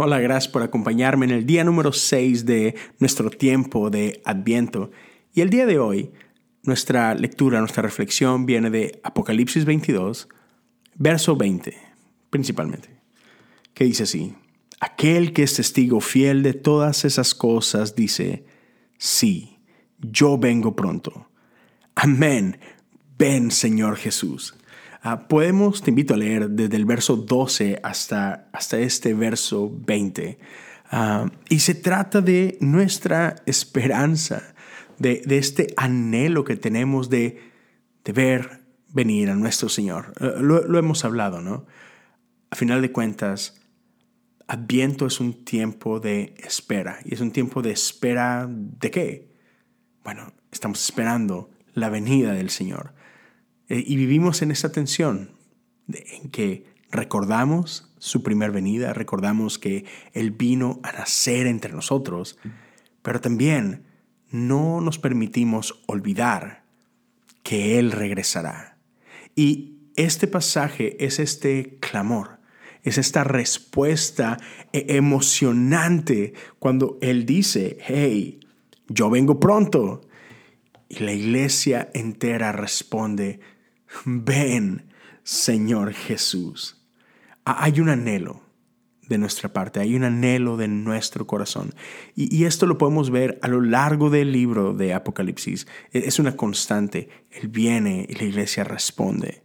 Hola, gracias por acompañarme en el día número 6 de nuestro tiempo de Adviento. Y el día de hoy, nuestra lectura, nuestra reflexión viene de Apocalipsis 22, verso 20, principalmente, que dice así, aquel que es testigo fiel de todas esas cosas dice, sí, yo vengo pronto. Amén, ven Señor Jesús. Ah, podemos, te invito a leer desde el verso 12 hasta, hasta este verso 20. Ah, y se trata de nuestra esperanza, de, este anhelo que tenemos de, de, ver venir a nuestro Señor. Ah, lo, lo hemos hablado, ¿no? A final de cuentas, Adviento es un tiempo de espera. ¿Y es un tiempo de espera de qué? Bueno, estamos esperando la venida del Señor. Eh, y vivimos en esa tensión en que recordamos su primer venida, recordamos que Él vino a nacer entre nosotros, pero también no nos permitimos olvidar que Él regresará. Y este pasaje es este clamor, es esta respuesta e-, emocionante cuando Él dice, hey, yo vengo pronto. Y la iglesia entera responde, ven, Señor Jesús. Hay un anhelo de nuestra parte, hay un anhelo de nuestro corazón. Y, esto lo podemos ver a lo largo del libro de Apocalipsis. E, es una constante. Él viene y la iglesia responde.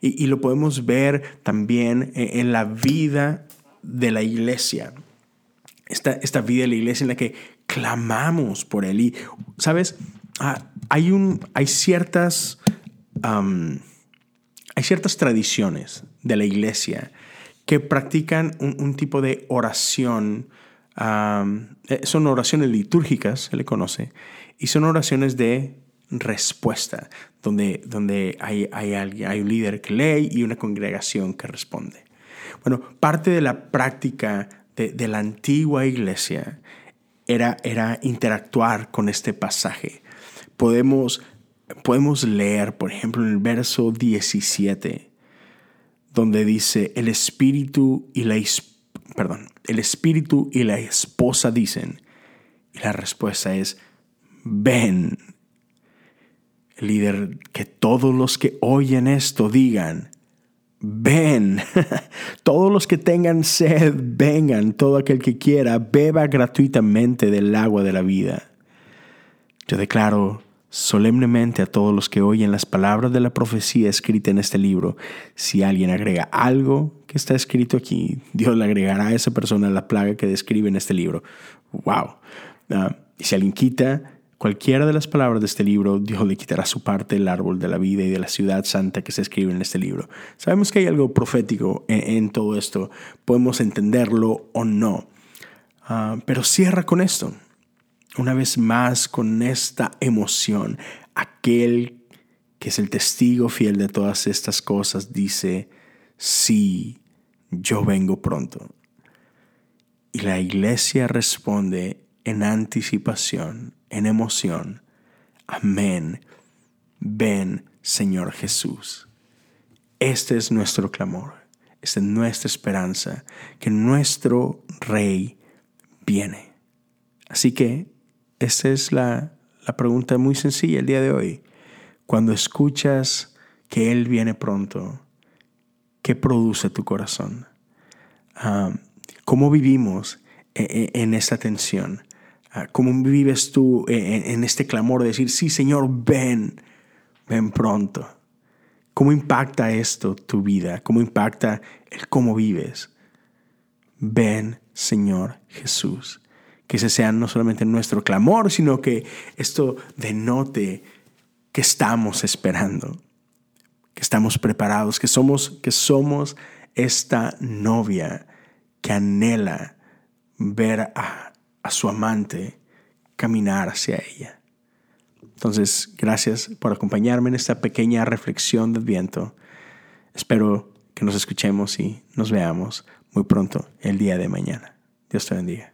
Y, lo podemos ver también e, en la vida de la iglesia. Esta, esta vida de la iglesia en la que clamamos por Él. Y, ¿sabes? Ah, hay, un, hay ciertas hay ciertas tradiciones de la iglesia que practican un, tipo de oración, eh, son oraciones litúrgicas, se le conoce, y son oraciones de respuesta, donde, donde hay, hay, hay un líder que lee y una congregación que responde. Bueno, parte de la práctica de, de la antigua iglesia era, era interactuar con este pasaje. Podemos podemos leer, por ejemplo, en el verso 17, donde dice, el espíritu y la, perdón, el espíritu y la esposa dicen, y la respuesta es, ven. Líder, que todos los que oyen esto digan, ven. todos los que tengan sed, vengan. Todo aquel que quiera, beba gratuitamente del agua de la vida. Yo declaro solemnemente a todos los que oyen las palabras de la profecía escrita en este libro. Si alguien agrega algo que está escrito aquí, Dios le agregará a esa persona la plaga que describe en este libro. ¡Wow! Ah, y si alguien quita cualquiera de las palabras de este libro, Dios le quitará su parte del árbol de la vida y de la ciudad santa que se escribe en este libro. Sabemos que hay algo profético en, todo esto. Podemos entenderlo o no. Ah, pero cierra con esto una vez más con esta emoción, aquel que es el testigo fiel de todas estas cosas dice, sí, yo vengo pronto. Y la iglesia responde en anticipación, en emoción, amén, ven Señor Jesús. Este es nuestro clamor, esta es nuestra esperanza, que nuestro Rey viene. Así que esta es la, pregunta muy sencilla el día de hoy. Cuando escuchas que Él viene pronto, ¿qué produce tu corazón? Ah, ¿Cómo vivimos e, e, en, esta tensión? Ah, ¿Cómo vives tú e, en, este clamor de decir, sí Señor, ven, ven pronto? ¿Cómo impacta esto tu vida? ¿Cómo impacta el cómo vives? Ven, Señor Jesús que ese sea no solamente nuestro clamor, sino que esto denote que estamos esperando, que estamos preparados, que somos, que somos esta novia que anhela ver a, a su amante caminar hacia ella. Entonces, gracias por acompañarme en esta pequeña reflexión del viento. Espero que nos escuchemos y nos veamos muy pronto el día de mañana. Dios te bendiga.